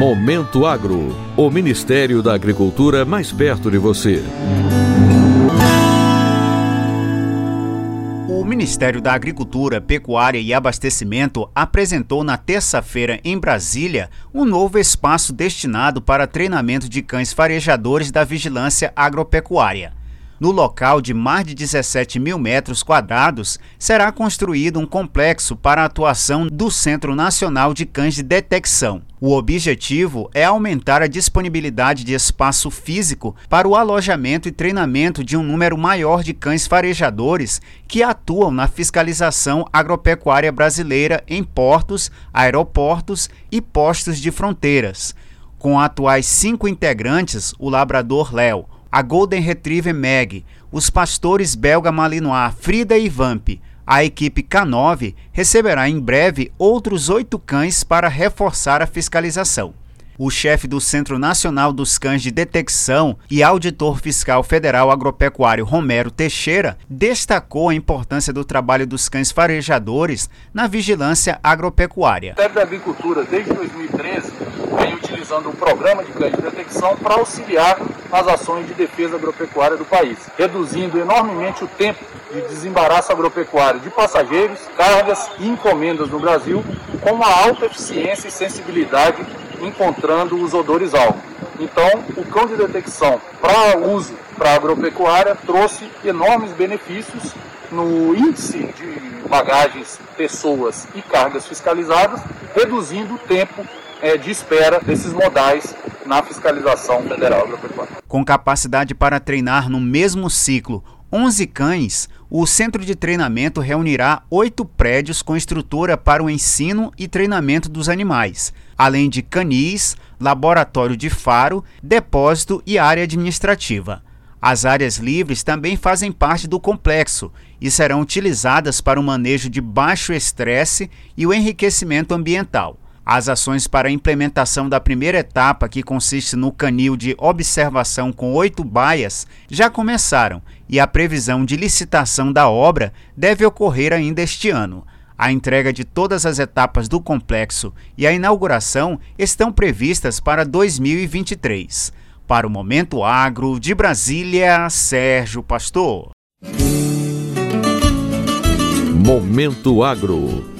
Momento Agro, o Ministério da Agricultura mais perto de você. O Ministério da Agricultura, Pecuária e Abastecimento apresentou na terça-feira em Brasília um novo espaço destinado para treinamento de cães farejadores da vigilância agropecuária. No local de mais de 17 mil metros quadrados, será construído um complexo para a atuação do Centro Nacional de Cães de Detecção. O objetivo é aumentar a disponibilidade de espaço físico para o alojamento e treinamento de um número maior de cães farejadores que atuam na fiscalização agropecuária brasileira em portos, aeroportos e postos de fronteiras. Com atuais cinco integrantes, o labrador Léo, a Golden Retriever Mag, os pastores belga Malinois Frida e Vamp, a equipe K9 receberá em breve outros oito cães para reforçar a fiscalização. O chefe do Centro Nacional dos Cães de Detecção e auditor fiscal federal agropecuário Romero Teixeira destacou a importância do trabalho dos cães farejadores na vigilância agropecuária. O Ministério da Agricultura, desde 2013, vem utilizando o programa de cães de detecção para auxiliar as ações de defesa agropecuária do país, reduzindo enormemente o tempo de desembaraço agropecuário de passageiros, cargas e encomendas no Brasil, com uma alta eficiência e sensibilidade encontrando os odores alvo. Então, o cão de detecção para uso para agropecuária trouxe enormes benefícios no índice de bagagens, pessoas e cargas fiscalizadas, reduzindo o tempo é, de espera desses modais na fiscalização federal agropecuária. Com capacidade para treinar no mesmo ciclo 11 cães, o centro de treinamento reunirá oito prédios com estrutura para o ensino e treinamento dos animais, além de canis, laboratório de faro, depósito e área administrativa. As áreas livres também fazem parte do complexo e serão utilizadas para o manejo de baixo estresse e o enriquecimento ambiental. As ações para a implementação da primeira etapa, que consiste no canil de observação com oito baias, já começaram e a previsão de licitação da obra deve ocorrer ainda este ano. A entrega de todas as etapas do complexo e a inauguração estão previstas para 2023. Para o Momento Agro, de Brasília, Sérgio Pastor. Momento Agro